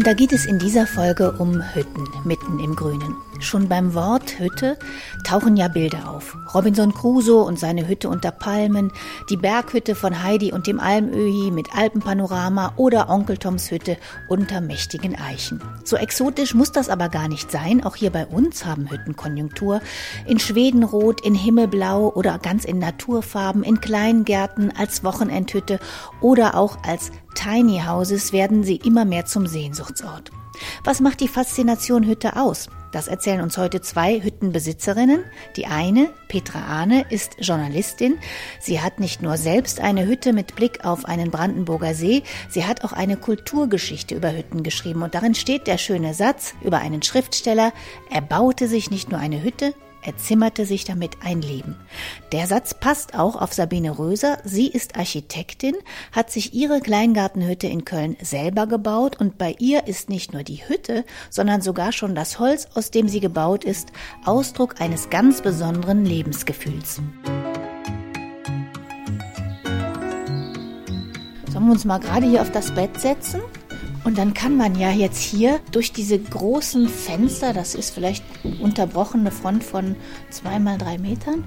Und da geht es in dieser Folge um Hütten mitten im Grünen. Schon beim Wort Hütte tauchen ja Bilder auf. Robinson Crusoe und seine Hütte unter Palmen, die Berghütte von Heidi und dem Almöhi mit Alpenpanorama oder Onkel Toms Hütte unter mächtigen Eichen. So exotisch muss das aber gar nicht sein. Auch hier bei uns haben Hütten Konjunktur. In Schwedenrot, in Himmelblau oder ganz in Naturfarben, in Kleingärten, als Wochenendhütte oder auch als Tiny Houses werden sie immer mehr zum Sehnsuchtsort. Was macht die Faszination Hütte aus? Das erzählen uns heute zwei Hüttenbesitzerinnen. Die eine, Petra Ahne, ist Journalistin. Sie hat nicht nur selbst eine Hütte mit Blick auf einen Brandenburger See, sie hat auch eine Kulturgeschichte über Hütten geschrieben. Und darin steht der schöne Satz über einen Schriftsteller, er baute sich nicht nur eine Hütte, er zimmerte sich damit ein Leben. Der Satz passt auch auf Sabine Röser. Sie ist Architektin, hat sich ihre Kleingartenhütte in Köln selber gebaut und bei ihr ist nicht nur die Hütte, sondern sogar schon das Holz, aus dem sie gebaut ist, Ausdruck eines ganz besonderen Lebensgefühls. Sollen wir uns mal gerade hier auf das Bett setzen? Und dann kann man ja jetzt hier durch diese großen Fenster, das ist vielleicht unterbrochene Front von zwei mal drei Metern,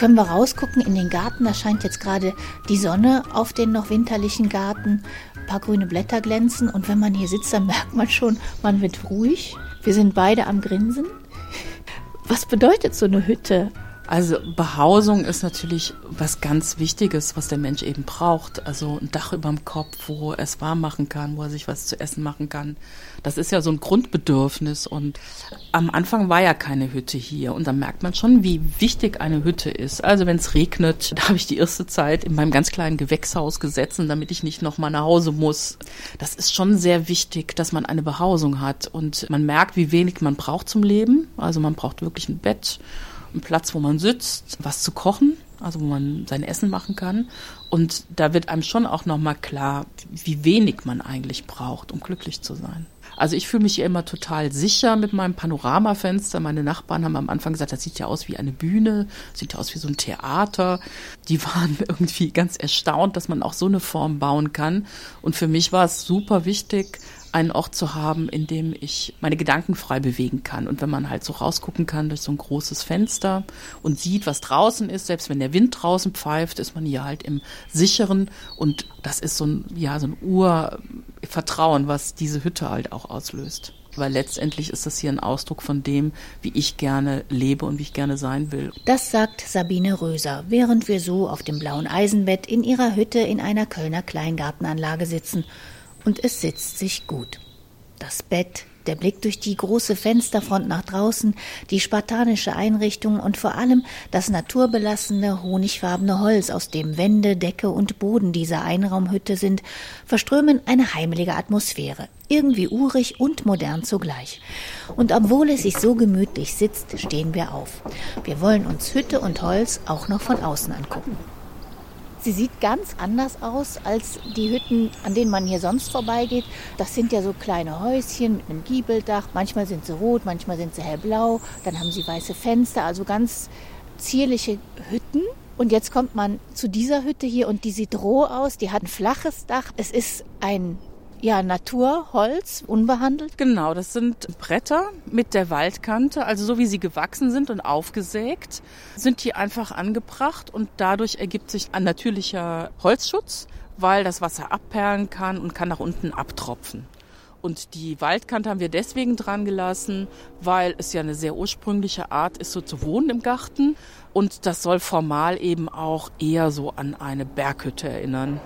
können wir rausgucken in den Garten. Da scheint jetzt gerade die Sonne auf den noch winterlichen Garten. Ein paar grüne Blätter glänzen. Und wenn man hier sitzt, dann merkt man schon, man wird ruhig. Wir sind beide am Grinsen. Was bedeutet so eine Hütte also Behausung ist natürlich was ganz Wichtiges, was der Mensch eben braucht. Also ein Dach über dem Kopf, wo er es warm machen kann, wo er sich was zu essen machen kann. Das ist ja so ein Grundbedürfnis. Und am Anfang war ja keine Hütte hier. Und da merkt man schon, wie wichtig eine Hütte ist. Also wenn es regnet, da habe ich die erste Zeit in meinem ganz kleinen Gewächshaus gesessen, damit ich nicht nochmal nach Hause muss. Das ist schon sehr wichtig, dass man eine Behausung hat. Und man merkt, wie wenig man braucht zum Leben. Also man braucht wirklich ein Bett einen Platz, wo man sitzt, was zu kochen, also wo man sein Essen machen kann. Und da wird einem schon auch nochmal klar, wie wenig man eigentlich braucht, um glücklich zu sein. Also ich fühle mich hier immer total sicher mit meinem Panoramafenster. Meine Nachbarn haben am Anfang gesagt, das sieht ja aus wie eine Bühne, sieht ja aus wie so ein Theater. Die waren irgendwie ganz erstaunt, dass man auch so eine Form bauen kann. Und für mich war es super wichtig, einen Ort zu haben, in dem ich meine Gedanken frei bewegen kann. Und wenn man halt so rausgucken kann durch so ein großes Fenster und sieht, was draußen ist, selbst wenn der Wind draußen pfeift, ist man hier halt im sicheren und das ist so ein, ja, so ein Urvertrauen, was diese Hütte halt auch auslöst. Weil letztendlich ist das hier ein Ausdruck von dem, wie ich gerne lebe und wie ich gerne sein will. Das sagt Sabine Röser, während wir so auf dem blauen Eisenbett in ihrer Hütte in einer Kölner Kleingartenanlage sitzen und es sitzt sich gut. Das Bett, der Blick durch die große Fensterfront nach draußen, die spartanische Einrichtung und vor allem das naturbelassene, honigfarbene Holz, aus dem Wände, Decke und Boden dieser Einraumhütte sind, verströmen eine heimelige Atmosphäre, irgendwie urig und modern zugleich. Und obwohl es sich so gemütlich sitzt, stehen wir auf. Wir wollen uns Hütte und Holz auch noch von außen angucken. Sie sieht ganz anders aus als die Hütten, an denen man hier sonst vorbeigeht. Das sind ja so kleine Häuschen mit einem Giebeldach. Manchmal sind sie rot, manchmal sind sie hellblau. Dann haben sie weiße Fenster, also ganz zierliche Hütten. Und jetzt kommt man zu dieser Hütte hier und die sieht roh aus. Die hat ein flaches Dach. Es ist ein ja, Naturholz, unbehandelt? Genau, das sind Bretter mit der Waldkante, also so wie sie gewachsen sind und aufgesägt, sind die einfach angebracht und dadurch ergibt sich ein natürlicher Holzschutz, weil das Wasser abperlen kann und kann nach unten abtropfen. Und die Waldkante haben wir deswegen dran gelassen, weil es ja eine sehr ursprüngliche Art ist, so zu wohnen im Garten. Und das soll formal eben auch eher so an eine Berghütte erinnern.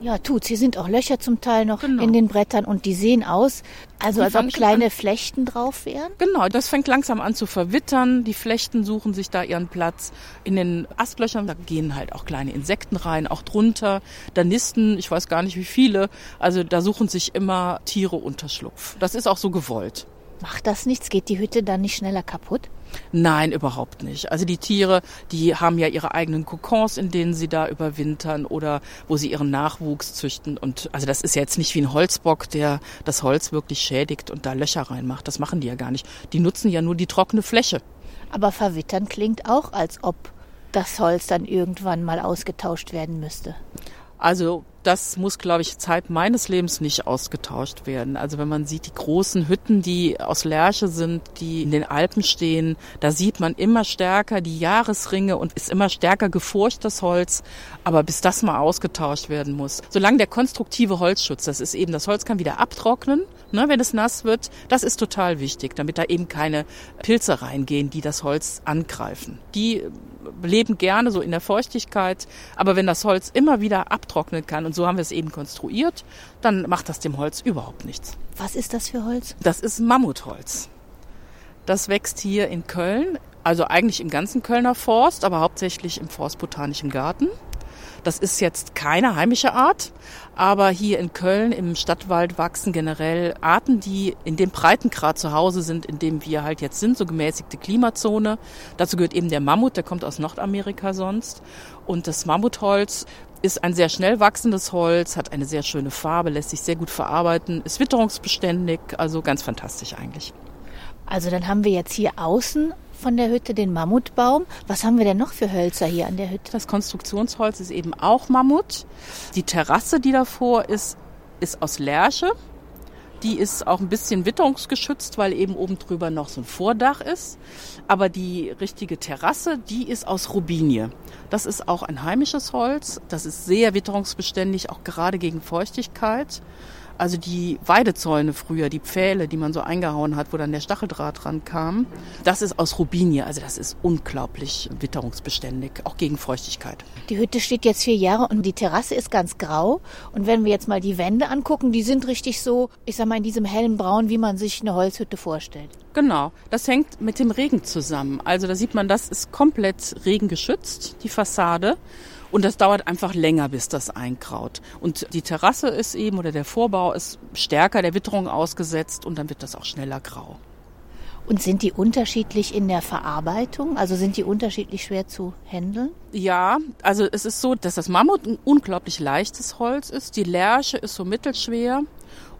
Ja, tut's. Hier sind auch Löcher zum Teil noch genau. in den Brettern und die sehen aus, also als ob kleine an. Flechten drauf wären. Genau, das fängt langsam an zu verwittern. Die Flechten suchen sich da ihren Platz. In den Astlöchern, da gehen halt auch kleine Insekten rein, auch drunter. Da nisten, ich weiß gar nicht wie viele. Also da suchen sich immer Tiere Unterschlupf. Das ist auch so gewollt. Macht das nichts? Geht die Hütte dann nicht schneller kaputt? Nein, überhaupt nicht. Also die Tiere, die haben ja ihre eigenen Kokons, in denen sie da überwintern oder wo sie ihren Nachwuchs züchten. Und also das ist ja jetzt nicht wie ein Holzbock, der das Holz wirklich schädigt und da Löcher reinmacht. Das machen die ja gar nicht. Die nutzen ja nur die trockene Fläche. Aber verwittern klingt auch, als ob das Holz dann irgendwann mal ausgetauscht werden müsste. Also das muss, glaube ich, Zeit meines Lebens nicht ausgetauscht werden. Also wenn man sieht, die großen Hütten, die aus Lärche sind, die in den Alpen stehen, da sieht man immer stärker die Jahresringe und ist immer stärker gefurcht, das Holz. Aber bis das mal ausgetauscht werden muss. Solange der konstruktive Holzschutz, das ist eben, das Holz kann wieder abtrocknen, ne, wenn es nass wird, das ist total wichtig, damit da eben keine Pilze reingehen, die das Holz angreifen. Die leben gerne so in der Feuchtigkeit, aber wenn das Holz immer wieder abtrocknen kann, und so haben wir es eben konstruiert, dann macht das dem Holz überhaupt nichts. Was ist das für Holz? Das ist Mammutholz. Das wächst hier in Köln, also eigentlich im ganzen Kölner Forst, aber hauptsächlich im Forstbotanischen Garten. Das ist jetzt keine heimische Art, aber hier in Köln im Stadtwald wachsen generell Arten, die in dem Breitengrad zu Hause sind, in dem wir halt jetzt sind, so gemäßigte Klimazone. Dazu gehört eben der Mammut, der kommt aus Nordamerika sonst. Und das Mammutholz ist ein sehr schnell wachsendes Holz, hat eine sehr schöne Farbe, lässt sich sehr gut verarbeiten, ist witterungsbeständig, also ganz fantastisch eigentlich. Also dann haben wir jetzt hier außen von der Hütte den Mammutbaum. Was haben wir denn noch für Hölzer hier an der Hütte? Das Konstruktionsholz ist eben auch Mammut. Die Terrasse, die davor ist, ist aus Lärche. Die ist auch ein bisschen witterungsgeschützt, weil eben oben drüber noch so ein Vordach ist. Aber die richtige Terrasse, die ist aus Rubinie. Das ist auch ein heimisches Holz. Das ist sehr witterungsbeständig, auch gerade gegen Feuchtigkeit. Also die Weidezäune früher, die Pfähle, die man so eingehauen hat, wo dann der Stacheldraht dran kam, das ist aus Rubinie. Also das ist unglaublich witterungsbeständig, auch gegen Feuchtigkeit. Die Hütte steht jetzt vier Jahre und die Terrasse ist ganz grau. Und wenn wir jetzt mal die Wände angucken, die sind richtig so, ich sag mal, in diesem hellen Braun, wie man sich eine Holzhütte vorstellt. Genau, das hängt mit dem Regen zusammen. Also da sieht man, das ist komplett regengeschützt, die Fassade. Und das dauert einfach länger, bis das einkraut. Und die Terrasse ist eben oder der Vorbau ist stärker der Witterung ausgesetzt und dann wird das auch schneller grau. Und sind die unterschiedlich in der Verarbeitung? Also sind die unterschiedlich schwer zu handeln? Ja, also es ist so, dass das Mammut ein unglaublich leichtes Holz ist. Die Lärche ist so mittelschwer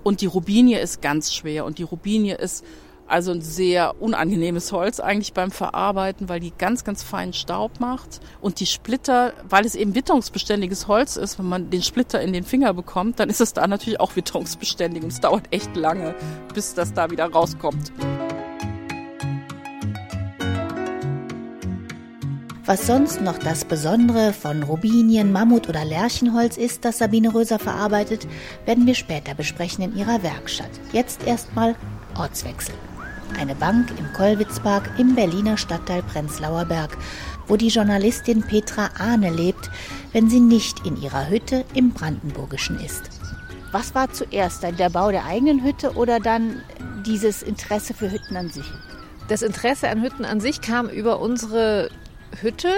und die Rubinie ist ganz schwer. Und die Rubinie ist also ein sehr unangenehmes Holz eigentlich beim Verarbeiten, weil die ganz, ganz feinen Staub macht. Und die Splitter, weil es eben witterungsbeständiges Holz ist, wenn man den Splitter in den Finger bekommt, dann ist es da natürlich auch witterungsbeständig. Und es dauert echt lange, bis das da wieder rauskommt. Was sonst noch das Besondere von Rubinien, Mammut oder Lärchenholz ist, das Sabine Röser verarbeitet, werden wir später besprechen in ihrer Werkstatt. Jetzt erstmal Ortswechsel eine Bank im Kollwitzpark im Berliner Stadtteil Prenzlauer Berg, wo die Journalistin Petra Ahne lebt, wenn sie nicht in ihrer Hütte im Brandenburgischen ist. Was war zuerst, der Bau der eigenen Hütte oder dann dieses Interesse für Hütten an sich? Das Interesse an Hütten an sich kam über unsere Hütte,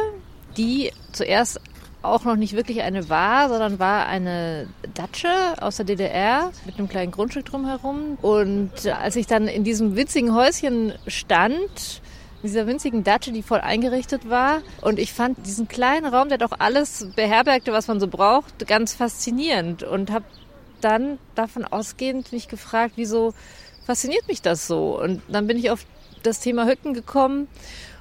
die zuerst auch noch nicht wirklich eine war, sondern war eine Datsche aus der DDR mit einem kleinen Grundstück drumherum. Und als ich dann in diesem witzigen Häuschen stand, in dieser winzigen Datsche, die voll eingerichtet war. Und ich fand diesen kleinen Raum, der doch alles beherbergte, was man so braucht, ganz faszinierend. Und habe dann davon ausgehend mich gefragt, wieso fasziniert mich das so? Und dann bin ich auf das Thema Hütten gekommen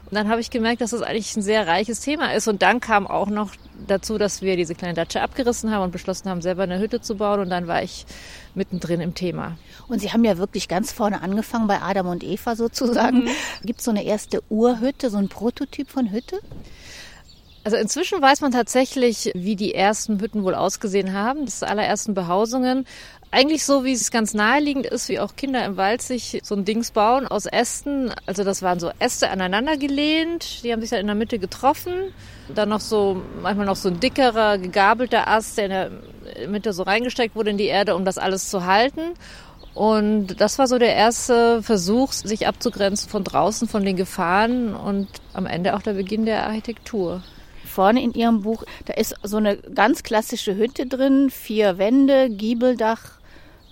und dann habe ich gemerkt, dass das eigentlich ein sehr reiches Thema ist. Und dann kam auch noch dazu, dass wir diese kleine Datsche abgerissen haben und beschlossen haben, selber eine Hütte zu bauen. Und dann war ich mittendrin im Thema. Und Sie haben ja wirklich ganz vorne angefangen, bei Adam und Eva sozusagen. Mhm. Gibt es so eine erste Urhütte, so ein Prototyp von Hütte? Also inzwischen weiß man tatsächlich, wie die ersten Hütten wohl ausgesehen haben, das allerersten Behausungen. Eigentlich so, wie es ganz naheliegend ist, wie auch Kinder im Wald sich so ein Dings bauen aus Ästen. Also das waren so Äste aneinander gelehnt, die haben sich dann in der Mitte getroffen. Dann noch so, manchmal noch so ein dickerer, gegabelter Ast, der in der Mitte so reingesteckt wurde in die Erde, um das alles zu halten. Und das war so der erste Versuch, sich abzugrenzen von draußen, von den Gefahren und am Ende auch der Beginn der Architektur vorne in Ihrem Buch, da ist so eine ganz klassische Hütte drin, vier Wände, Giebeldach,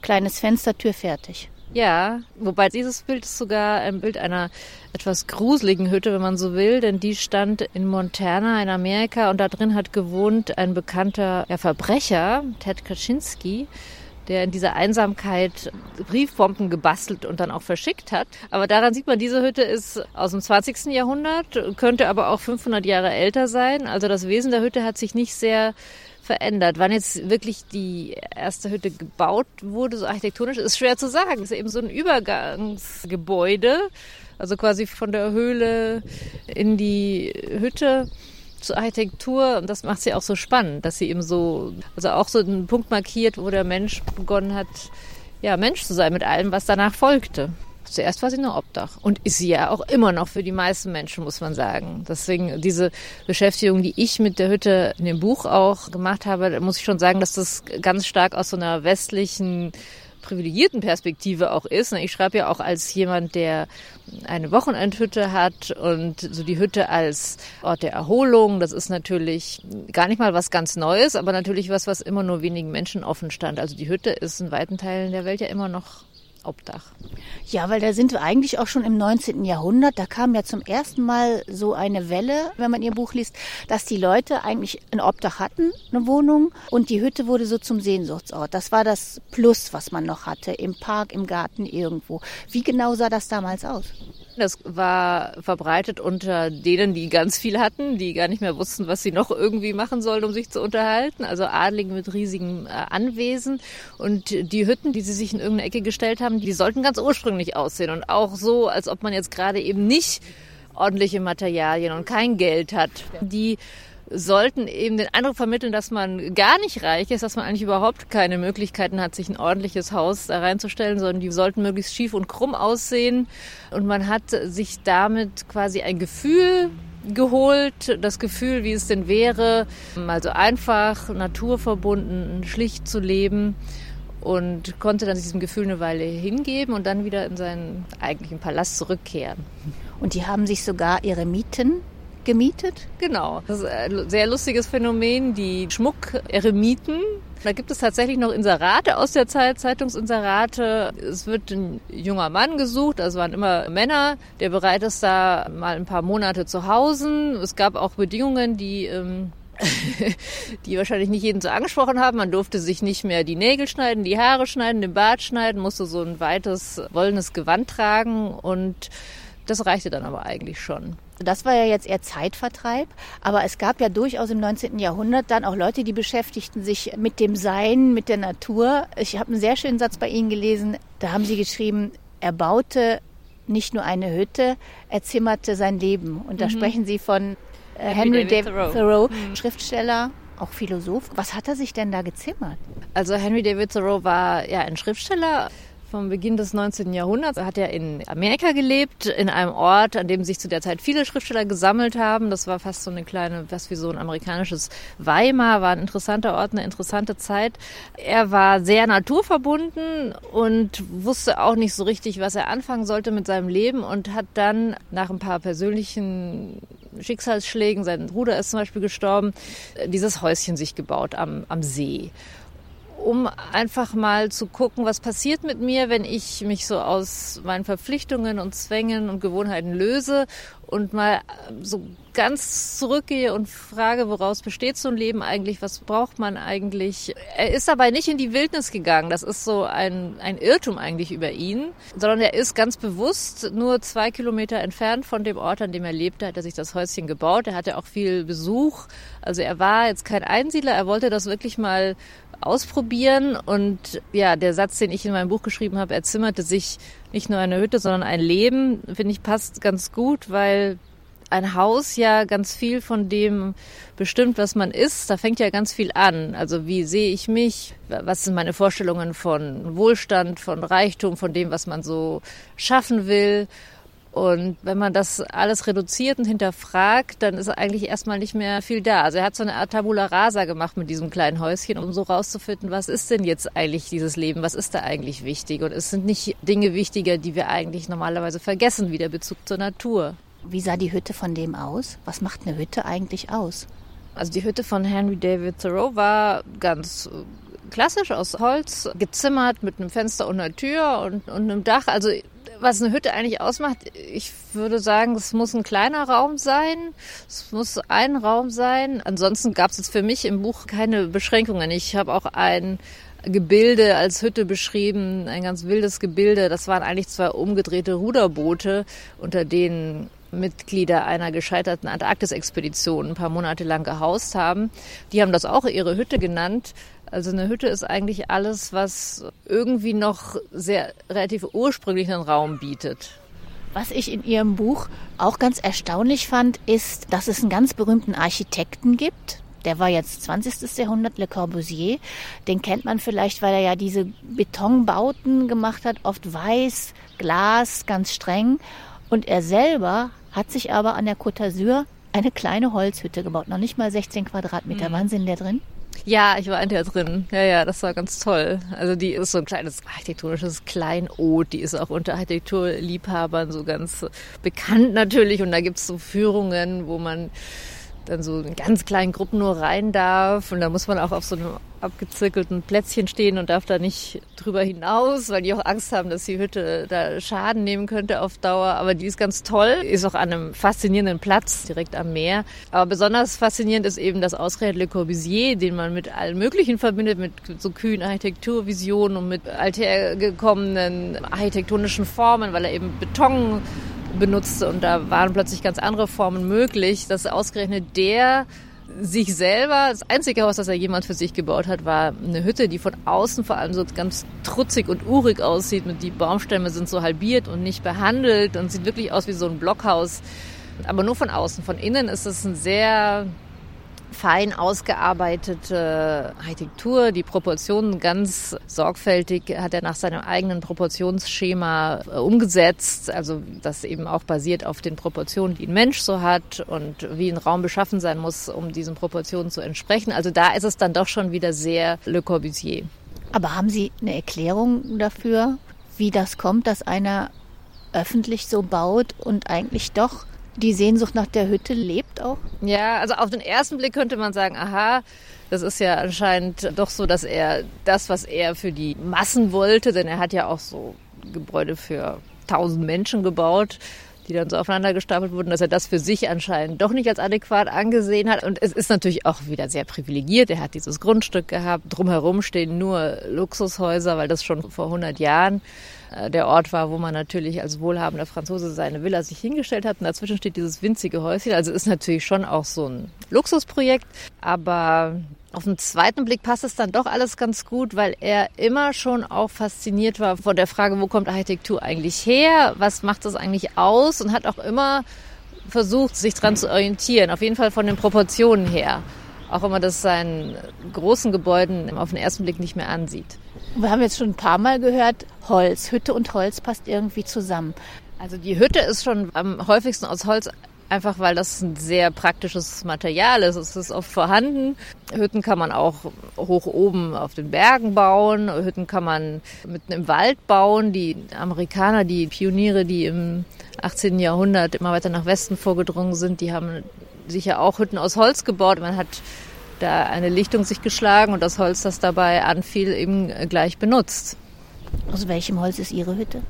kleines Fenster, Tür fertig. Ja, wobei dieses Bild ist sogar ein Bild einer etwas gruseligen Hütte, wenn man so will, denn die stand in Montana in Amerika und da drin hat gewohnt ein bekannter ja, Verbrecher, Ted Kaczynski, der in dieser Einsamkeit Briefbomben gebastelt und dann auch verschickt hat. Aber daran sieht man, diese Hütte ist aus dem 20. Jahrhundert, könnte aber auch 500 Jahre älter sein. Also das Wesen der Hütte hat sich nicht sehr verändert. Wann jetzt wirklich die erste Hütte gebaut wurde, so architektonisch, ist schwer zu sagen. Es ist eben so ein Übergangsgebäude, also quasi von der Höhle in die Hütte zur Architektur und das macht sie auch so spannend, dass sie eben so, also auch so einen Punkt markiert, wo der Mensch begonnen hat, ja, Mensch zu sein mit allem, was danach folgte. Zuerst war sie nur Obdach und ist sie ja auch immer noch für die meisten Menschen, muss man sagen. Deswegen diese Beschäftigung, die ich mit der Hütte in dem Buch auch gemacht habe, muss ich schon sagen, dass das ganz stark aus so einer westlichen privilegierten Perspektive auch ist. Ich schreibe ja auch als jemand, der eine Wochenendhütte hat und so die Hütte als Ort der Erholung. Das ist natürlich gar nicht mal was ganz Neues, aber natürlich was, was immer nur wenigen Menschen offen stand. Also die Hütte ist in weiten Teilen der Welt ja immer noch Obdach. Ja, weil da sind wir eigentlich auch schon im 19. Jahrhundert. Da kam ja zum ersten Mal so eine Welle, wenn man ihr Buch liest, dass die Leute eigentlich ein Obdach hatten, eine Wohnung, und die Hütte wurde so zum Sehnsuchtsort. Das war das Plus, was man noch hatte, im Park, im Garten, irgendwo. Wie genau sah das damals aus? Das war verbreitet unter denen, die ganz viel hatten, die gar nicht mehr wussten, was sie noch irgendwie machen sollen, um sich zu unterhalten. Also Adligen mit riesigen äh, Anwesen. Und die Hütten, die sie sich in irgendeine Ecke gestellt haben, die sollten ganz ursprünglich aussehen. Und auch so, als ob man jetzt gerade eben nicht ordentliche Materialien und kein Geld hat. Die sollten eben den Eindruck vermitteln, dass man gar nicht reich ist, dass man eigentlich überhaupt keine Möglichkeiten hat, sich ein ordentliches Haus da reinzustellen, sondern die sollten möglichst schief und krumm aussehen. Und man hat sich damit quasi ein Gefühl geholt, das Gefühl, wie es denn wäre, mal so einfach, naturverbunden, schlicht zu leben und konnte dann diesem Gefühl eine Weile hingeben und dann wieder in seinen eigentlichen Palast zurückkehren. Und die haben sich sogar ihre Mieten gemietet? Genau. Das ist ein sehr lustiges Phänomen, die Schmuck-Eremiten. Da gibt es tatsächlich noch Inserate aus der Zeit, Zeitungsinserate. Es wird ein junger Mann gesucht, also waren immer Männer, der bereit ist, da mal ein paar Monate zu hausen. Es gab auch Bedingungen, die ähm, die wahrscheinlich nicht jeden so angesprochen haben. Man durfte sich nicht mehr die Nägel schneiden, die Haare schneiden, den Bart schneiden, musste so ein weites, wollenes Gewand tragen und das reichte dann aber eigentlich schon. Das war ja jetzt eher Zeitvertreib, aber es gab ja durchaus im 19. Jahrhundert dann auch Leute, die beschäftigten sich mit dem Sein, mit der Natur. Ich habe einen sehr schönen Satz bei Ihnen gelesen, da haben Sie geschrieben, er baute nicht nur eine Hütte, er zimmerte sein Leben. Und da mhm. sprechen Sie von äh, Henry David, David Thoreau, Thoreau mhm. Schriftsteller, auch Philosoph. Was hat er sich denn da gezimmert? Also Henry David Thoreau war ja ein Schriftsteller, vom Beginn des 19. Jahrhunderts hat er in Amerika gelebt, in einem Ort, an dem sich zu der Zeit viele Schriftsteller gesammelt haben. Das war fast so eine kleine, was wie so ein amerikanisches Weimar, war ein interessanter Ort, eine interessante Zeit. Er war sehr naturverbunden und wusste auch nicht so richtig, was er anfangen sollte mit seinem Leben und hat dann nach ein paar persönlichen Schicksalsschlägen, sein Bruder ist zum Beispiel gestorben, dieses Häuschen sich gebaut am, am See um einfach mal zu gucken, was passiert mit mir, wenn ich mich so aus meinen Verpflichtungen und Zwängen und Gewohnheiten löse und mal so ganz zurückgehe und frage, woraus besteht so ein Leben eigentlich, was braucht man eigentlich. Er ist dabei nicht in die Wildnis gegangen, das ist so ein, ein Irrtum eigentlich über ihn, sondern er ist ganz bewusst nur zwei Kilometer entfernt von dem Ort, an dem er lebte, hat er sich das Häuschen gebaut, er hatte auch viel Besuch, also er war jetzt kein Einsiedler, er wollte das wirklich mal ausprobieren. Und ja, der Satz, den ich in meinem Buch geschrieben habe, er zimmerte sich nicht nur eine Hütte, sondern ein Leben, finde ich, passt ganz gut, weil ein Haus ja ganz viel von dem bestimmt, was man ist. Da fängt ja ganz viel an. Also wie sehe ich mich? Was sind meine Vorstellungen von Wohlstand, von Reichtum, von dem, was man so schaffen will? Und wenn man das alles reduziert und hinterfragt, dann ist eigentlich erstmal nicht mehr viel da. Also er hat so eine Art Tabula Rasa gemacht mit diesem kleinen Häuschen, um so rauszufinden, was ist denn jetzt eigentlich dieses Leben, was ist da eigentlich wichtig? Und es sind nicht Dinge wichtiger, die wir eigentlich normalerweise vergessen, wie der Bezug zur Natur. Wie sah die Hütte von dem aus? Was macht eine Hütte eigentlich aus? Also die Hütte von Henry David Thoreau war ganz klassisch aus Holz, gezimmert mit einem Fenster und einer Tür und, und einem Dach. Also was eine Hütte eigentlich ausmacht, ich würde sagen, es muss ein kleiner Raum sein. Es muss ein Raum sein. Ansonsten gab es jetzt für mich im Buch keine Beschränkungen. Ich habe auch ein Gebilde als Hütte beschrieben, ein ganz wildes Gebilde. Das waren eigentlich zwei umgedrehte Ruderboote, unter denen Mitglieder einer gescheiterten Antarktis-Expedition ein paar Monate lang gehaust haben. Die haben das auch ihre Hütte genannt. Also eine Hütte ist eigentlich alles, was irgendwie noch sehr relativ ursprünglichen Raum bietet. Was ich in Ihrem Buch auch ganz erstaunlich fand, ist, dass es einen ganz berühmten Architekten gibt. Der war jetzt 20. Jahrhundert, Le Corbusier. Den kennt man vielleicht, weil er ja diese Betonbauten gemacht hat, oft weiß, Glas, ganz streng. Und er selber hat sich aber an der Côte d'Azur eine kleine Holzhütte gebaut, noch nicht mal 16 Quadratmeter. Mhm. Wann sind der drin? Ja, ich war in der drin. Ja, ja, das war ganz toll. Also die ist so ein kleines architektonisches Kleinod. Die ist auch unter Architekturliebhabern so ganz bekannt natürlich. Und da gibt's so Führungen, wo man dann so in ganz kleinen Gruppen nur rein darf. Und da muss man auch auf so einem abgezirkelten Plätzchen stehen und darf da nicht drüber hinaus, weil die auch Angst haben, dass die Hütte da Schaden nehmen könnte auf Dauer. Aber die ist ganz toll, ist auch an einem faszinierenden Platz direkt am Meer. Aber besonders faszinierend ist eben das ausgerechnet Le Corbusier, den man mit allem Möglichen verbindet, mit so kühlen Architekturvisionen und mit althergekommenen architektonischen Formen, weil er eben Beton benutzte und da waren plötzlich ganz andere Formen möglich, dass ausgerechnet der sich selber, das einzige Haus, das er jemand für sich gebaut hat, war eine Hütte, die von außen vor allem so ganz trutzig und urig aussieht. Mit die Baumstämme sind so halbiert und nicht behandelt und sieht wirklich aus wie so ein Blockhaus. Aber nur von außen. Von innen ist es ein sehr fein ausgearbeitete Architektur. Die Proportionen ganz sorgfältig hat er nach seinem eigenen Proportionsschema äh, umgesetzt. Also das eben auch basiert auf den Proportionen, die ein Mensch so hat und wie ein Raum beschaffen sein muss, um diesen Proportionen zu entsprechen. Also da ist es dann doch schon wieder sehr Le Corbusier. Aber haben Sie eine Erklärung dafür, wie das kommt, dass einer öffentlich so baut und eigentlich doch die Sehnsucht nach der Hütte lebt auch? Ja, also auf den ersten Blick könnte man sagen, aha, das ist ja anscheinend doch so, dass er das, was er für die Massen wollte, denn er hat ja auch so Gebäude für tausend Menschen gebaut, die dann so aufeinander gestapelt wurden, dass er das für sich anscheinend doch nicht als adäquat angesehen hat. Und es ist natürlich auch wieder sehr privilegiert. Er hat dieses Grundstück gehabt. Drumherum stehen nur Luxushäuser, weil das schon vor 100 Jahren äh, der Ort war, wo man natürlich als wohlhabender Franzose seine Villa sich hingestellt hat. Und dazwischen steht dieses winzige Häuschen. Also ist natürlich schon auch so ein Luxusprojekt. Aber auf den zweiten Blick passt es dann doch alles ganz gut, weil er immer schon auch fasziniert war von der Frage, wo kommt Architektur eigentlich her? Was macht das eigentlich aus? Und hat auch immer versucht, sich dran zu orientieren. Auf jeden Fall von den Proportionen her. Auch wenn man das seinen großen Gebäuden auf den ersten Blick nicht mehr ansieht. Wir haben jetzt schon ein paar Mal gehört, Holz, Hütte und Holz passt irgendwie zusammen. Also die Hütte ist schon am häufigsten aus Holz einfach weil das ein sehr praktisches Material ist. Es ist oft vorhanden. Hütten kann man auch hoch oben auf den Bergen bauen. Hütten kann man mitten im Wald bauen. Die Amerikaner, die Pioniere, die im 18. Jahrhundert immer weiter nach Westen vorgedrungen sind, die haben sicher auch Hütten aus Holz gebaut. Man hat da eine Lichtung sich geschlagen und das Holz, das dabei anfiel, eben gleich benutzt. Aus welchem Holz ist Ihre Hütte?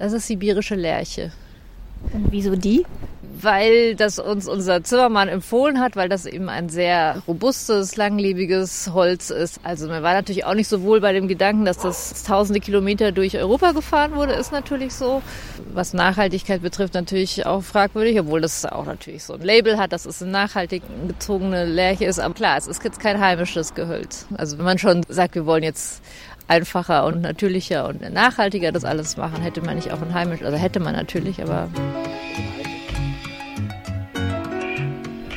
Das ist sibirische Lärche. Und wieso die? Weil das uns unser Zimmermann empfohlen hat, weil das eben ein sehr robustes, langlebiges Holz ist. Also mir war natürlich auch nicht so wohl bei dem Gedanken, dass das tausende Kilometer durch Europa gefahren wurde, ist natürlich so. Was Nachhaltigkeit betrifft, natürlich auch fragwürdig, obwohl das auch natürlich so ein Label hat, dass es eine nachhaltig gezogene Lärche ist. Aber klar, es ist jetzt kein heimisches Gehölz. Also wenn man schon sagt, wir wollen jetzt einfacher und natürlicher und nachhaltiger das alles machen, hätte man nicht auch ein heimisch, also hätte man natürlich, aber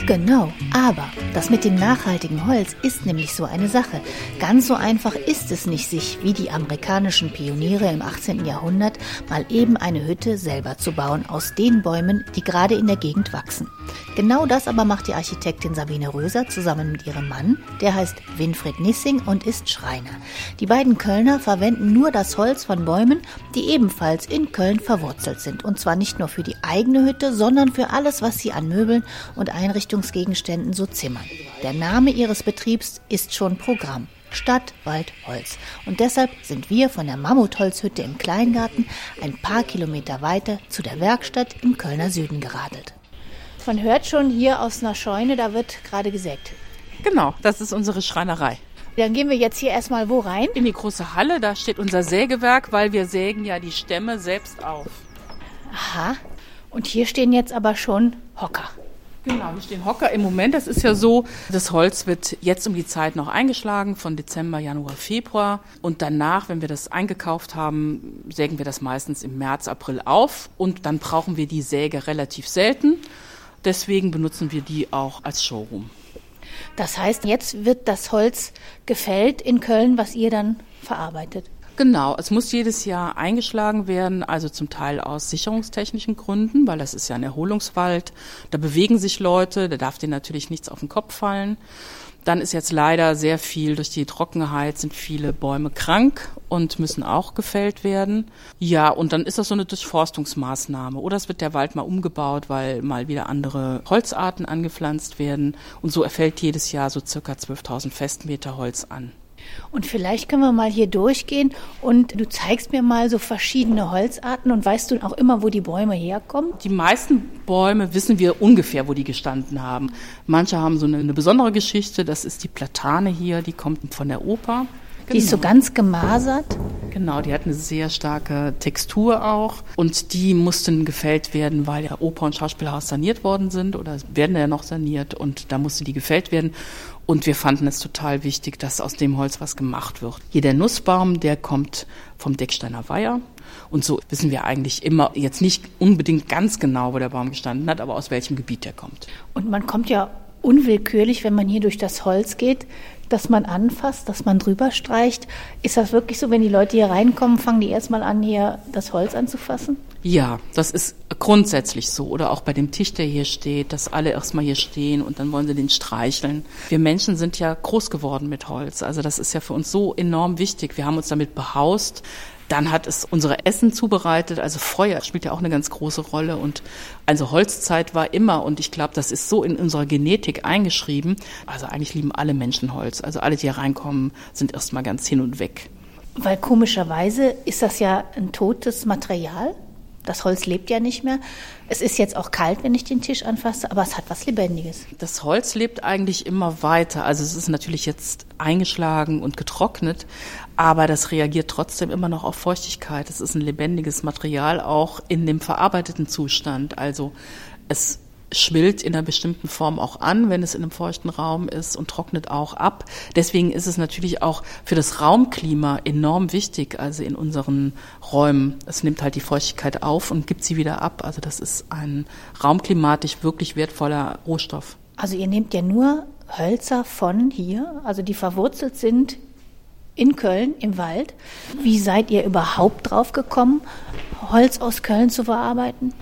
Genau, aber das mit dem nachhaltigen Holz ist nämlich so eine Sache. Ganz so einfach ist es nicht, sich wie die amerikanischen Pioniere im 18. Jahrhundert mal eben eine Hütte selber zu bauen aus den Bäumen, die gerade in der Gegend wachsen. Genau das aber macht die Architektin Sabine Röser zusammen mit ihrem Mann, der heißt Winfried Nissing und ist Schreiner. Die beiden Kölner verwenden nur das Holz von Bäumen, die ebenfalls in Köln verwurzelt sind. Und zwar nicht nur für die eigene Hütte, sondern für alles, was sie an Möbeln und Einrichtungsgegenständen so zimmern. Der Name ihres Betriebs ist schon Programm. Stadt, Wald, Holz. Und deshalb sind wir von der Mammutholzhütte im Kleingarten ein paar Kilometer weiter zu der Werkstatt im Kölner Süden geradelt. Man hört schon hier aus einer Scheune, da wird gerade gesägt. Genau, das ist unsere Schreinerei. Dann gehen wir jetzt hier erstmal wo rein? In die große Halle, da steht unser Sägewerk, weil wir sägen ja die Stämme selbst auf. Aha. Und hier stehen jetzt aber schon Hocker. Genau, hier stehen Hocker. Im Moment, das ist ja so, das Holz wird jetzt um die Zeit noch eingeschlagen, von Dezember, Januar, Februar. Und danach, wenn wir das eingekauft haben, sägen wir das meistens im März, April auf. Und dann brauchen wir die Säge relativ selten. Deswegen benutzen wir die auch als Showroom. Das heißt, jetzt wird das Holz gefällt in Köln, was ihr dann verarbeitet. Genau, es muss jedes Jahr eingeschlagen werden, also zum Teil aus sicherungstechnischen Gründen, weil das ist ja ein Erholungswald. Da bewegen sich Leute, da darf denen natürlich nichts auf den Kopf fallen. Dann ist jetzt leider sehr viel durch die Trockenheit sind viele Bäume krank und müssen auch gefällt werden. Ja, und dann ist das so eine Durchforstungsmaßnahme. Oder es wird der Wald mal umgebaut, weil mal wieder andere Holzarten angepflanzt werden. Und so erfällt jedes Jahr so circa 12.000 Festmeter Holz an. Und vielleicht können wir mal hier durchgehen und du zeigst mir mal so verschiedene Holzarten und weißt du auch immer, wo die Bäume herkommen? Die meisten Bäume wissen wir ungefähr, wo die gestanden haben. Manche haben so eine, eine besondere Geschichte, das ist die Platane hier, die kommt von der Oper. Die ist so genau. ganz gemasert. Genau, die hat eine sehr starke Textur auch. Und die mussten gefällt werden, weil ja Oper und Schauspielhaus saniert worden sind oder werden ja noch saniert und da musste die gefällt werden. Und wir fanden es total wichtig, dass aus dem Holz was gemacht wird. Jeder Nussbaum, der kommt vom Decksteiner Weiher. Und so wissen wir eigentlich immer, jetzt nicht unbedingt ganz genau, wo der Baum gestanden hat, aber aus welchem Gebiet der kommt. Und man kommt ja unwillkürlich, wenn man hier durch das Holz geht, dass man anfasst, dass man drüber streicht. Ist das wirklich so, wenn die Leute hier reinkommen, fangen die erstmal an, hier das Holz anzufassen? Ja, das ist grundsätzlich so. Oder auch bei dem Tisch, der hier steht, dass alle erstmal hier stehen und dann wollen sie den streicheln. Wir Menschen sind ja groß geworden mit Holz. Also das ist ja für uns so enorm wichtig. Wir haben uns damit behaust. Dann hat es unsere Essen zubereitet, also Feuer spielt ja auch eine ganz große Rolle und also Holzzeit war immer und ich glaube, das ist so in unserer Genetik eingeschrieben. Also eigentlich lieben alle Menschen Holz. Also alle, die hier reinkommen, sind erstmal ganz hin und weg. Weil komischerweise ist das ja ein totes Material. Das Holz lebt ja nicht mehr. Es ist jetzt auch kalt, wenn ich den Tisch anfasse, aber es hat was Lebendiges. Das Holz lebt eigentlich immer weiter. Also es ist natürlich jetzt eingeschlagen und getrocknet, aber das reagiert trotzdem immer noch auf Feuchtigkeit. Es ist ein lebendiges Material auch in dem verarbeiteten Zustand. Also es schwillt in einer bestimmten Form auch an, wenn es in einem feuchten Raum ist und trocknet auch ab. Deswegen ist es natürlich auch für das Raumklima enorm wichtig, also in unseren Räumen. Es nimmt halt die Feuchtigkeit auf und gibt sie wieder ab. Also das ist ein raumklimatisch wirklich wertvoller Rohstoff. Also ihr nehmt ja nur Hölzer von hier, also die verwurzelt sind in Köln im Wald. Wie seid ihr überhaupt drauf gekommen, Holz aus Köln zu verarbeiten?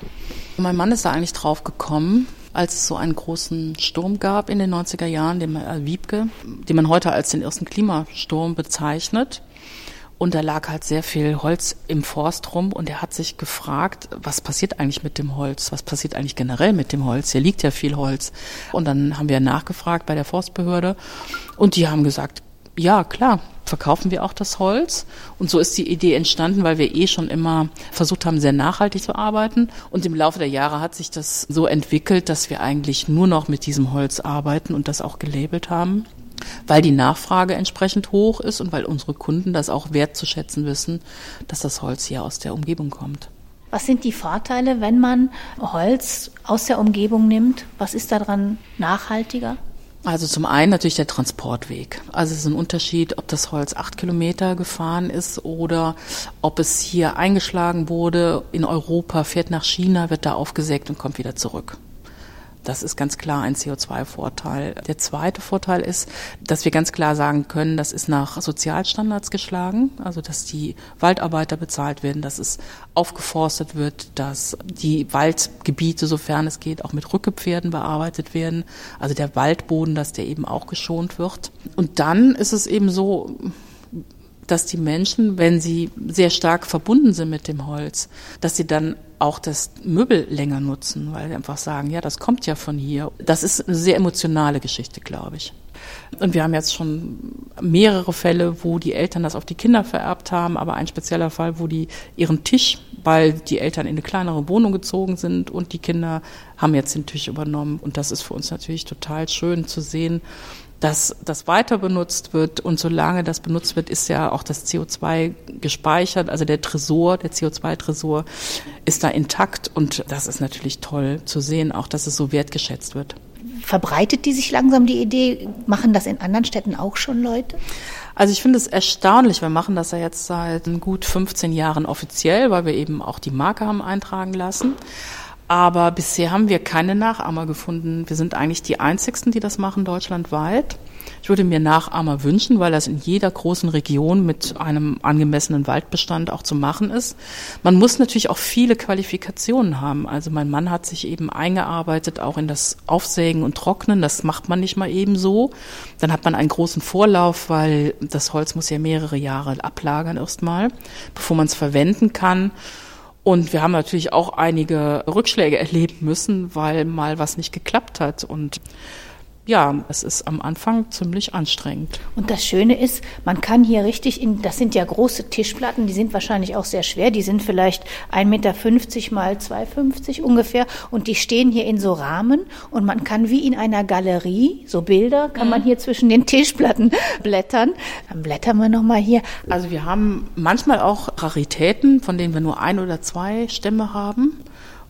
Mein Mann ist da eigentlich drauf gekommen, als es so einen großen Sturm gab in den 90er Jahren, den äh, Wiebke, den man heute als den ersten Klimasturm bezeichnet. Und da lag halt sehr viel Holz im Forst rum und er hat sich gefragt, was passiert eigentlich mit dem Holz? Was passiert eigentlich generell mit dem Holz? Hier liegt ja viel Holz. Und dann haben wir nachgefragt bei der Forstbehörde und die haben gesagt, ja, klar, verkaufen wir auch das Holz. Und so ist die Idee entstanden, weil wir eh schon immer versucht haben, sehr nachhaltig zu arbeiten. Und im Laufe der Jahre hat sich das so entwickelt, dass wir eigentlich nur noch mit diesem Holz arbeiten und das auch gelabelt haben. Weil die Nachfrage entsprechend hoch ist und weil unsere Kunden das auch wertzuschätzen wissen, dass das Holz hier aus der Umgebung kommt. Was sind die Vorteile, wenn man Holz aus der Umgebung nimmt? Was ist daran nachhaltiger? Also zum einen natürlich der Transportweg. Also es ist ein Unterschied, ob das Holz acht Kilometer gefahren ist oder ob es hier eingeschlagen wurde in Europa, fährt nach China, wird da aufgesägt und kommt wieder zurück. Das ist ganz klar ein CO2-Vorteil. Der zweite Vorteil ist, dass wir ganz klar sagen können, das ist nach Sozialstandards geschlagen, also dass die Waldarbeiter bezahlt werden, dass es aufgeforstet wird, dass die Waldgebiete, sofern es geht, auch mit Rückgepferden bearbeitet werden, also der Waldboden, dass der eben auch geschont wird. Und dann ist es eben so, dass die Menschen, wenn sie sehr stark verbunden sind mit dem Holz, dass sie dann auch das Möbel länger nutzen, weil sie einfach sagen, ja, das kommt ja von hier. Das ist eine sehr emotionale Geschichte, glaube ich. Und wir haben jetzt schon mehrere Fälle, wo die Eltern das auf die Kinder vererbt haben, aber ein spezieller Fall, wo die ihren Tisch, weil die Eltern in eine kleinere Wohnung gezogen sind und die Kinder haben jetzt den Tisch übernommen. Und das ist für uns natürlich total schön zu sehen, dass das weiter benutzt wird und solange das benutzt wird, ist ja auch das CO2 gespeichert, also der Tresor, der CO2-Tresor ist da intakt und das ist natürlich toll zu sehen, auch dass es so wertgeschätzt wird. Verbreitet die sich langsam die Idee? Machen das in anderen Städten auch schon Leute? Also ich finde es erstaunlich. Wir machen das ja jetzt seit gut 15 Jahren offiziell, weil wir eben auch die Marke haben eintragen lassen. Aber bisher haben wir keine Nachahmer gefunden. Wir sind eigentlich die einzigsten, die das machen deutschlandweit. Ich würde mir Nachahmer wünschen, weil das in jeder großen Region mit einem angemessenen Waldbestand auch zu machen ist. Man muss natürlich auch viele Qualifikationen haben. Also mein Mann hat sich eben eingearbeitet, auch in das Aufsägen und Trocknen. Das macht man nicht mal eben so. Dann hat man einen großen Vorlauf, weil das Holz muss ja mehrere Jahre ablagern erstmal, bevor man es verwenden kann. Und wir haben natürlich auch einige Rückschläge erleben müssen, weil mal was nicht geklappt hat. Und ja, es ist am Anfang ziemlich anstrengend. Und das Schöne ist, man kann hier richtig in, das sind ja große Tischplatten, die sind wahrscheinlich auch sehr schwer, die sind vielleicht 1,50 Meter mal 2,50 ungefähr und die stehen hier in so Rahmen und man kann wie in einer Galerie, so Bilder, kann man mhm. hier zwischen den Tischplatten blättern. Dann blättern wir nochmal hier. Also wir haben manchmal auch Raritäten, von denen wir nur ein oder zwei Stämme haben.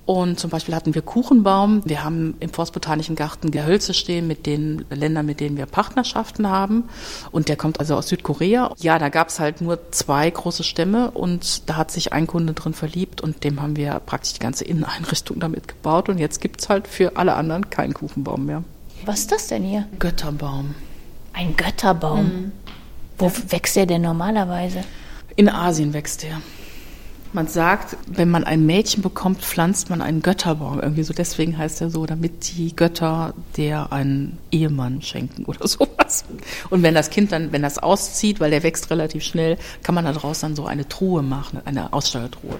Und zum Beispiel hatten wir Kuchenbaum. Wir haben im Forstbotanischen Garten Gehölze stehen mit den Ländern, mit denen wir Partnerschaften haben. Und der kommt also aus Südkorea. Ja, da gab es halt nur zwei große Stämme und da hat sich ein Kunde drin verliebt und dem haben wir praktisch die ganze Inneneinrichtung damit gebaut. Und jetzt gibt's halt für alle anderen keinen Kuchenbaum mehr. Was ist das denn hier? Götterbaum. Ein Götterbaum. Mhm. Wo wächst der denn normalerweise? In Asien wächst der. Man sagt, wenn man ein Mädchen bekommt, pflanzt man einen Götterbaum. Irgendwie so, deswegen heißt er so, damit die Götter der einen Ehemann schenken oder sowas. Und wenn das Kind dann, wenn das auszieht, weil der wächst relativ schnell, kann man daraus dann so eine Truhe machen, eine Ausstellertruhe.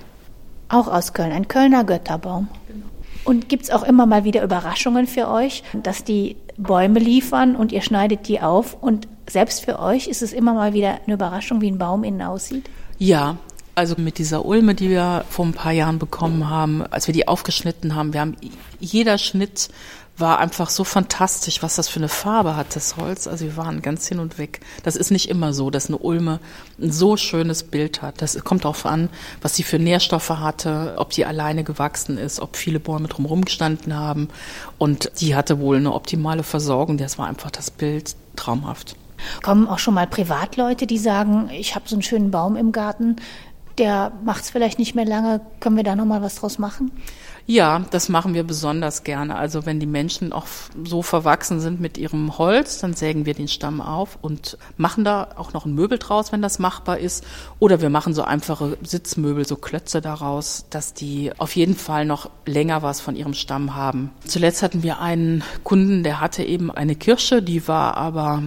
Auch aus Köln, ein Kölner Götterbaum. Genau. Und gibt es auch immer mal wieder Überraschungen für euch, dass die Bäume liefern und ihr schneidet die auf und selbst für euch ist es immer mal wieder eine Überraschung, wie ein Baum innen aussieht? Ja, also mit dieser Ulme, die wir vor ein paar Jahren bekommen haben, als wir die aufgeschnitten haben, wir haben jeder Schnitt war einfach so fantastisch, was das für eine Farbe hat, das Holz. Also wir waren ganz hin und weg. Das ist nicht immer so, dass eine Ulme ein so schönes Bild hat. Das kommt darauf an, was sie für Nährstoffe hatte, ob die alleine gewachsen ist, ob viele Bäume drumherum gestanden haben. Und die hatte wohl eine optimale Versorgung. Das war einfach das Bild traumhaft. Kommen auch schon mal Privatleute, die sagen, ich habe so einen schönen Baum im Garten, der macht es vielleicht nicht mehr lange. Können wir da noch mal was draus machen? Ja, das machen wir besonders gerne. Also wenn die Menschen auch so verwachsen sind mit ihrem Holz, dann sägen wir den Stamm auf und machen da auch noch ein Möbel draus, wenn das machbar ist. Oder wir machen so einfache Sitzmöbel, so Klötze daraus, dass die auf jeden Fall noch länger was von ihrem Stamm haben. Zuletzt hatten wir einen Kunden, der hatte eben eine Kirsche, die war aber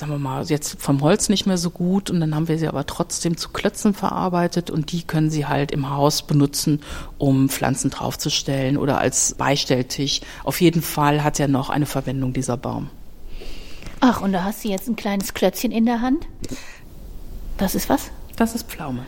sagen wir mal, jetzt vom Holz nicht mehr so gut und dann haben wir sie aber trotzdem zu Klötzen verarbeitet und die können sie halt im Haus benutzen, um Pflanzen draufzustellen oder als Beistelltisch. Auf jeden Fall hat er noch eine Verwendung dieser Baum. Ach, und da hast du jetzt ein kleines Klötzchen in der Hand? Das ist was? Das ist Pflaume.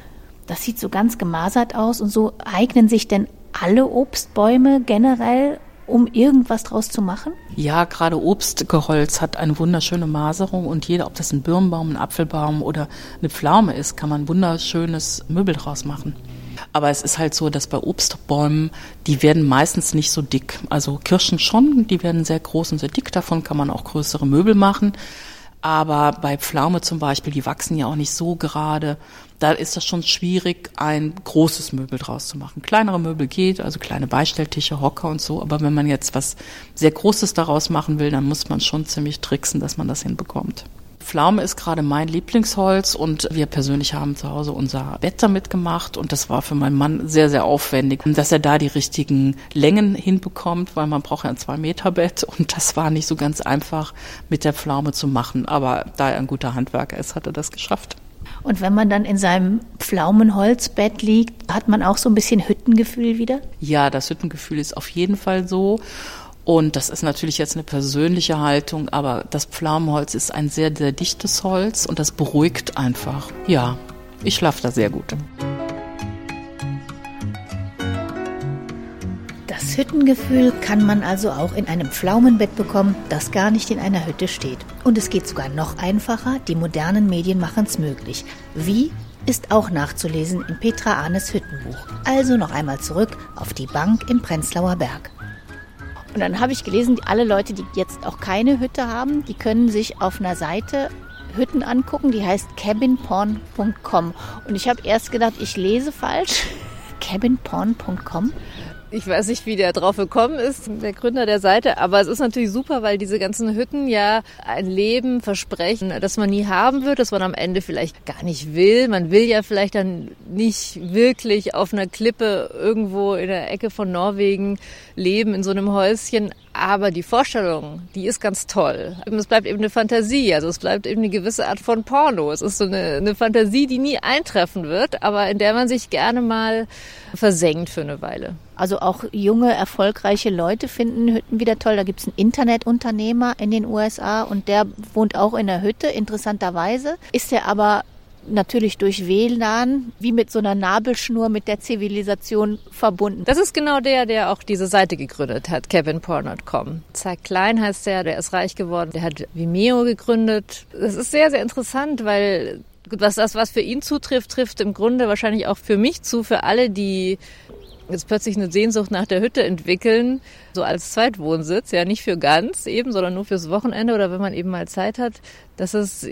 Das sieht so ganz gemasert aus und so eignen sich denn alle Obstbäume generell um irgendwas draus zu machen? Ja, gerade Obstgeholz hat eine wunderschöne Maserung und jeder, ob das ein Birnbaum, ein Apfelbaum oder eine Pflaume ist, kann man wunderschönes Möbel draus machen. Aber es ist halt so, dass bei Obstbäumen, die werden meistens nicht so dick. Also Kirschen schon, die werden sehr groß und sehr dick. Davon kann man auch größere Möbel machen. Aber bei Pflaume zum Beispiel, die wachsen ja auch nicht so gerade. Da ist das schon schwierig, ein großes Möbel draus zu machen. Kleinere Möbel geht, also kleine Beistelltische, Hocker und so. Aber wenn man jetzt was sehr Großes daraus machen will, dann muss man schon ziemlich tricksen, dass man das hinbekommt. Pflaume ist gerade mein Lieblingsholz und wir persönlich haben zu Hause unser Bett damit gemacht und das war für meinen Mann sehr, sehr aufwendig, dass er da die richtigen Längen hinbekommt, weil man braucht ja ein zwei Meter Bett und das war nicht so ganz einfach mit der Pflaume zu machen, aber da er ein guter Handwerker ist, hat er das geschafft. Und wenn man dann in seinem Pflaumenholzbett liegt, hat man auch so ein bisschen Hüttengefühl wieder? Ja, das Hüttengefühl ist auf jeden Fall so. Und das ist natürlich jetzt eine persönliche Haltung, aber das Pflaumenholz ist ein sehr, sehr dichtes Holz und das beruhigt einfach. Ja, ich schlafe da sehr gut. Das Hüttengefühl kann man also auch in einem Pflaumenbett bekommen, das gar nicht in einer Hütte steht. Und es geht sogar noch einfacher, die modernen Medien machen es möglich. Wie ist auch nachzulesen in Petra Ahnes Hüttenbuch. Also noch einmal zurück auf die Bank im Prenzlauer Berg. Und dann habe ich gelesen, alle Leute, die jetzt auch keine Hütte haben, die können sich auf einer Seite Hütten angucken, die heißt cabinporn.com. Und ich habe erst gedacht, ich lese falsch. cabinporn.com. Ich weiß nicht, wie der drauf gekommen ist, der Gründer der Seite, aber es ist natürlich super, weil diese ganzen Hütten ja ein Leben versprechen, das man nie haben wird, das man am Ende vielleicht gar nicht will. Man will ja vielleicht dann nicht wirklich auf einer Klippe irgendwo in der Ecke von Norwegen leben, in so einem Häuschen. Aber die Vorstellung, die ist ganz toll. Es bleibt eben eine Fantasie, also es bleibt eben eine gewisse Art von Porno. Es ist so eine, eine Fantasie, die nie eintreffen wird, aber in der man sich gerne mal versenkt für eine Weile. Also auch junge, erfolgreiche Leute finden Hütten wieder toll. Da gibt es einen Internetunternehmer in den USA und der wohnt auch in der Hütte, interessanterweise. Ist er aber natürlich durch WLAN wie mit so einer Nabelschnur mit der Zivilisation verbunden. Das ist genau der, der auch diese Seite gegründet hat, kevinporn.com. Zack Klein heißt der, der ist reich geworden, der hat Vimeo gegründet. Das ist sehr, sehr interessant, weil was das, was für ihn zutrifft, trifft im Grunde wahrscheinlich auch für mich zu, für alle, die jetzt plötzlich eine Sehnsucht nach der Hütte entwickeln, so als Zweitwohnsitz, ja nicht für ganz eben, sondern nur fürs Wochenende oder wenn man eben mal Zeit hat, dass es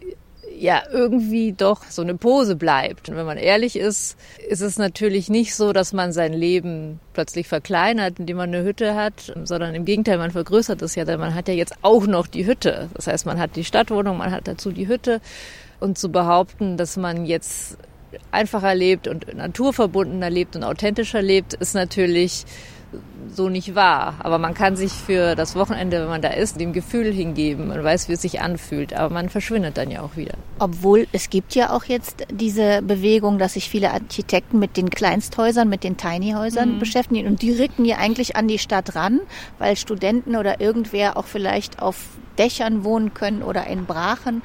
ja irgendwie doch so eine Pose bleibt. Und wenn man ehrlich ist, ist es natürlich nicht so, dass man sein Leben plötzlich verkleinert, indem man eine Hütte hat, sondern im Gegenteil, man vergrößert es ja, denn man hat ja jetzt auch noch die Hütte. Das heißt, man hat die Stadtwohnung, man hat dazu die Hütte. Und zu behaupten, dass man jetzt einfacher lebt und naturverbundener lebt und authentischer lebt, ist natürlich so nicht wahr. Aber man kann sich für das Wochenende, wenn man da ist, dem Gefühl hingeben. Man weiß, wie es sich anfühlt, aber man verschwindet dann ja auch wieder. Obwohl es gibt ja auch jetzt diese Bewegung, dass sich viele Architekten mit den Kleinsthäusern, mit den Tiny-Häusern mhm. beschäftigen und die rücken ja eigentlich an die Stadt ran, weil Studenten oder irgendwer auch vielleicht auf Dächern wohnen können oder in Brachen.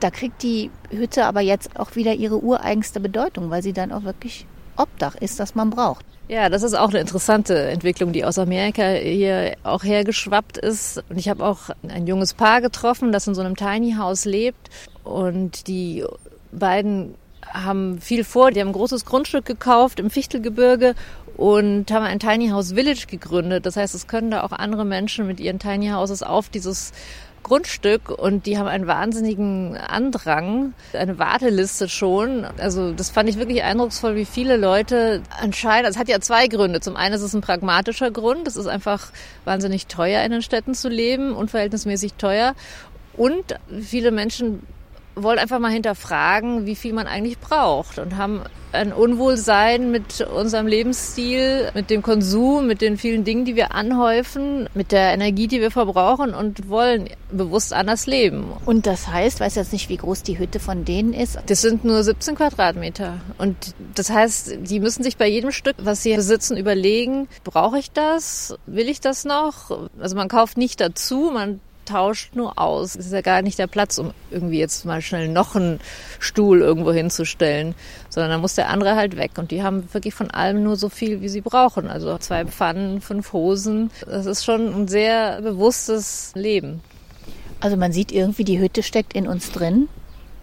Da kriegt die Hütte aber jetzt auch wieder ihre ureigenste Bedeutung, weil sie dann auch wirklich Obdach ist, das man braucht. Ja, das ist auch eine interessante Entwicklung, die aus Amerika hier auch hergeschwappt ist. Und ich habe auch ein junges Paar getroffen, das in so einem Tiny House lebt. Und die beiden haben viel vor. Die haben ein großes Grundstück gekauft im Fichtelgebirge und haben ein Tiny House Village gegründet. Das heißt, es können da auch andere Menschen mit ihren Tiny Houses auf dieses Grundstück und die haben einen wahnsinnigen Andrang, eine Warteliste schon. Also das fand ich wirklich eindrucksvoll, wie viele Leute anscheinend, also es hat ja zwei Gründe. Zum einen ist es ein pragmatischer Grund, es ist einfach wahnsinnig teuer in den Städten zu leben, unverhältnismäßig teuer. Und viele Menschen wollen einfach mal hinterfragen, wie viel man eigentlich braucht und haben ein Unwohlsein mit unserem Lebensstil, mit dem Konsum, mit den vielen Dingen, die wir anhäufen, mit der Energie, die wir verbrauchen und wollen bewusst anders leben. Und das heißt, weiß jetzt nicht, wie groß die Hütte von denen ist. Das sind nur 17 Quadratmeter. Und das heißt, die müssen sich bei jedem Stück, was sie besitzen, überlegen, brauche ich das? Will ich das noch? Also man kauft nicht dazu, man tauscht nur aus. Es ist ja gar nicht der Platz, um irgendwie jetzt mal schnell noch einen Stuhl irgendwo hinzustellen, sondern da muss der andere halt weg. Und die haben wirklich von allem nur so viel, wie sie brauchen. Also zwei Pfannen, fünf Hosen. Das ist schon ein sehr bewusstes Leben. Also man sieht irgendwie, die Hütte steckt in uns drin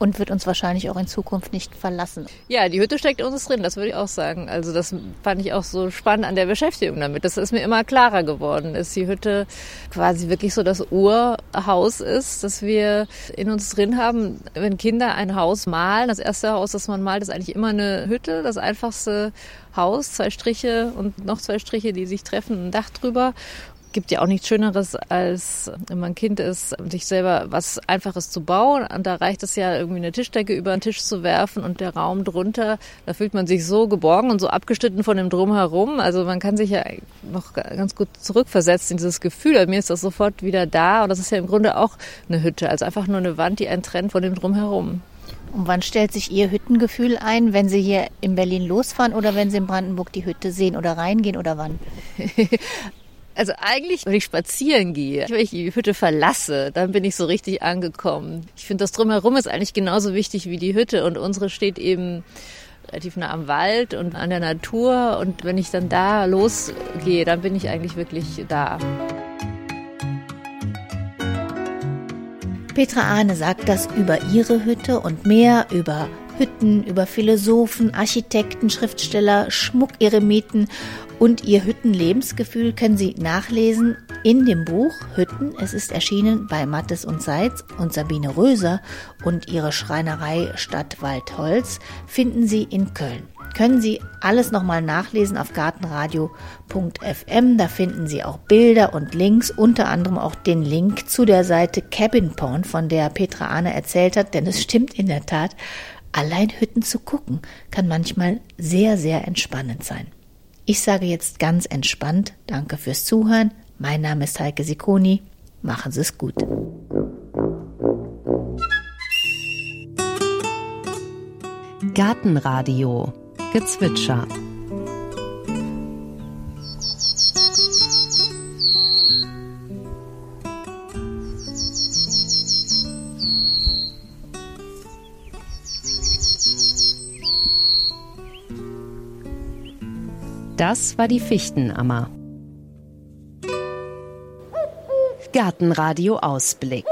und wird uns wahrscheinlich auch in Zukunft nicht verlassen. Ja, die Hütte steckt uns drin, das würde ich auch sagen. Also das fand ich auch so spannend an der Beschäftigung damit. Das ist mir immer klarer geworden, dass die Hütte quasi wirklich so das Urhaus ist, dass wir in uns drin haben. Wenn Kinder ein Haus malen, das erste Haus, das man malt, ist eigentlich immer eine Hütte, das einfachste Haus, zwei Striche und noch zwei Striche, die sich treffen, ein Dach drüber gibt ja auch nichts Schöneres, als wenn man Kind ist, sich selber was Einfaches zu bauen. Und da reicht es ja, irgendwie eine Tischdecke über den Tisch zu werfen und der Raum drunter, da fühlt man sich so geborgen und so abgeschnitten von dem Drumherum. Also man kann sich ja noch ganz gut zurückversetzt in dieses Gefühl. Bei mir ist das sofort wieder da und das ist ja im Grunde auch eine Hütte, also einfach nur eine Wand, die einen trennt von dem Drumherum. Und wann stellt sich Ihr Hüttengefühl ein, wenn Sie hier in Berlin losfahren oder wenn Sie in Brandenburg die Hütte sehen oder reingehen oder wann? Also eigentlich, wenn ich spazieren gehe, wenn ich die Hütte verlasse, dann bin ich so richtig angekommen. Ich finde, das Drumherum ist eigentlich genauso wichtig wie die Hütte und unsere steht eben relativ nah am Wald und an der Natur. Und wenn ich dann da losgehe, dann bin ich eigentlich wirklich da. Petra Ahne sagt das über ihre Hütte und mehr über Hütten, über Philosophen, Architekten, Schriftsteller, Schmuckeremiten und ihr Hüttenlebensgefühl können Sie nachlesen in dem Buch Hütten. Es ist erschienen bei Mattes und Seitz und Sabine Röser und ihre Schreinerei Stadt Waldholz finden Sie in Köln. Können Sie alles nochmal nachlesen auf gartenradio.fm. Da finden Sie auch Bilder und Links, unter anderem auch den Link zu der Seite Cabin Porn, von der Petra Ahne erzählt hat, denn es stimmt in der Tat, allein Hütten zu gucken kann manchmal sehr, sehr entspannend sein. Ich sage jetzt ganz entspannt Danke fürs Zuhören. Mein Name ist Heike Sikoni. Machen Sie es gut. Gartenradio Gezwitscher Das war die Fichtenammer. Gartenradio Ausblick.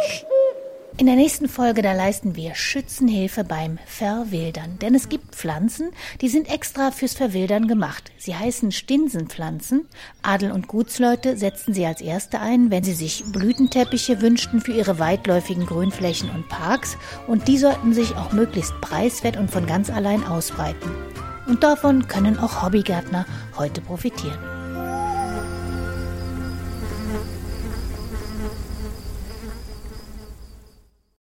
In der nächsten Folge, da leisten wir Schützenhilfe beim Verwildern. Denn es gibt Pflanzen, die sind extra fürs Verwildern gemacht. Sie heißen Stinsenpflanzen. Adel- und Gutsleute setzten sie als erste ein, wenn sie sich Blütenteppiche wünschten für ihre weitläufigen Grünflächen und Parks. Und die sollten sich auch möglichst preiswert und von ganz allein ausbreiten. Und davon können auch Hobbygärtner heute profitieren.